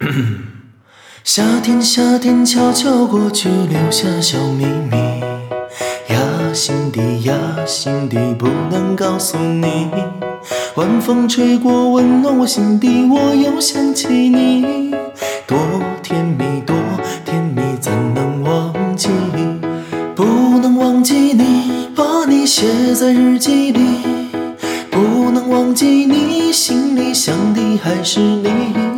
夏天，夏天悄悄过去，留下小秘密。压，心底压，心底不能告诉你。晚风吹过，温暖我心底，我又想起你。多甜蜜，多甜蜜，怎能忘记？不能忘记你，把你写在日记里。不能忘记你，心里想的还是你。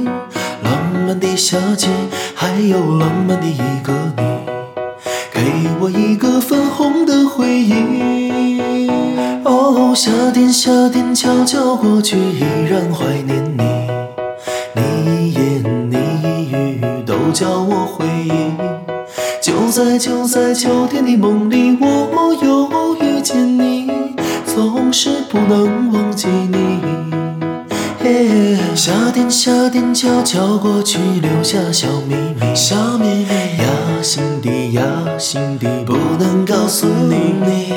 夏季，还有浪漫的一个你，给我一个粉红的回忆。哦，夏天，夏天悄悄过去，依然怀念你。你一言你一语都叫我回忆。就在就在秋天的梦里，我又遇见你，总是不能忘记你。嘿夏天，夏天悄悄过去，留下小秘密。小秘密压，心底压，心底不能告诉你。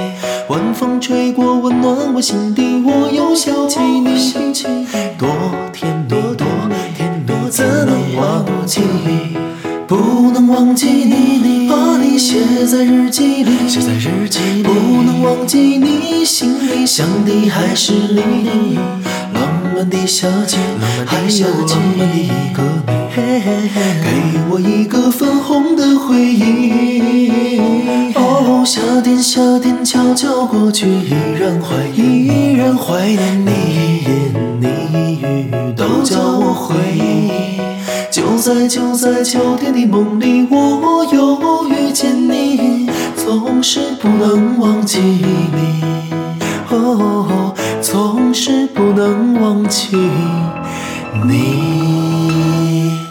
晚风吹过，温暖我心底，我又想起你。多甜蜜，多甜蜜，怎能忘记？不能忘记你，把你写在日记里，写在日记里。不能忘记你，心里想的还是你。浪漫的夏季，还有浪漫的一个你，给我一个粉红的回忆。哦，夏天，夏天悄悄过去，依然怀念，依然怀念你。一言你语都叫我回忆。就在就在秋天的梦里，我又遇见你，总是不能忘记你，你。